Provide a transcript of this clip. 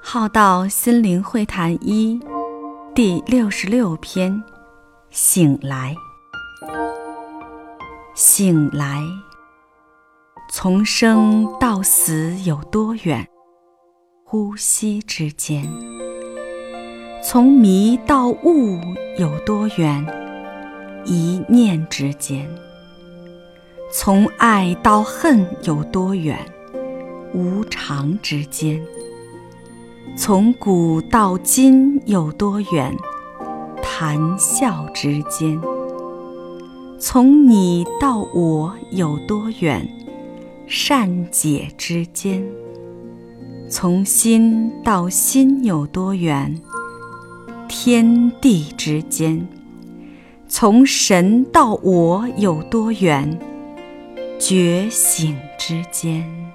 浩道心灵会谈一第六十六篇：醒来，醒来。从生到死有多远？呼吸之间。从迷到悟有多远？一念之间。从爱到恨有多远？无常之间。从古到今有多远？谈笑之间。从你到我有多远？善解之间。从心到心有多远？天地之间。从神到我有多远？觉醒之间。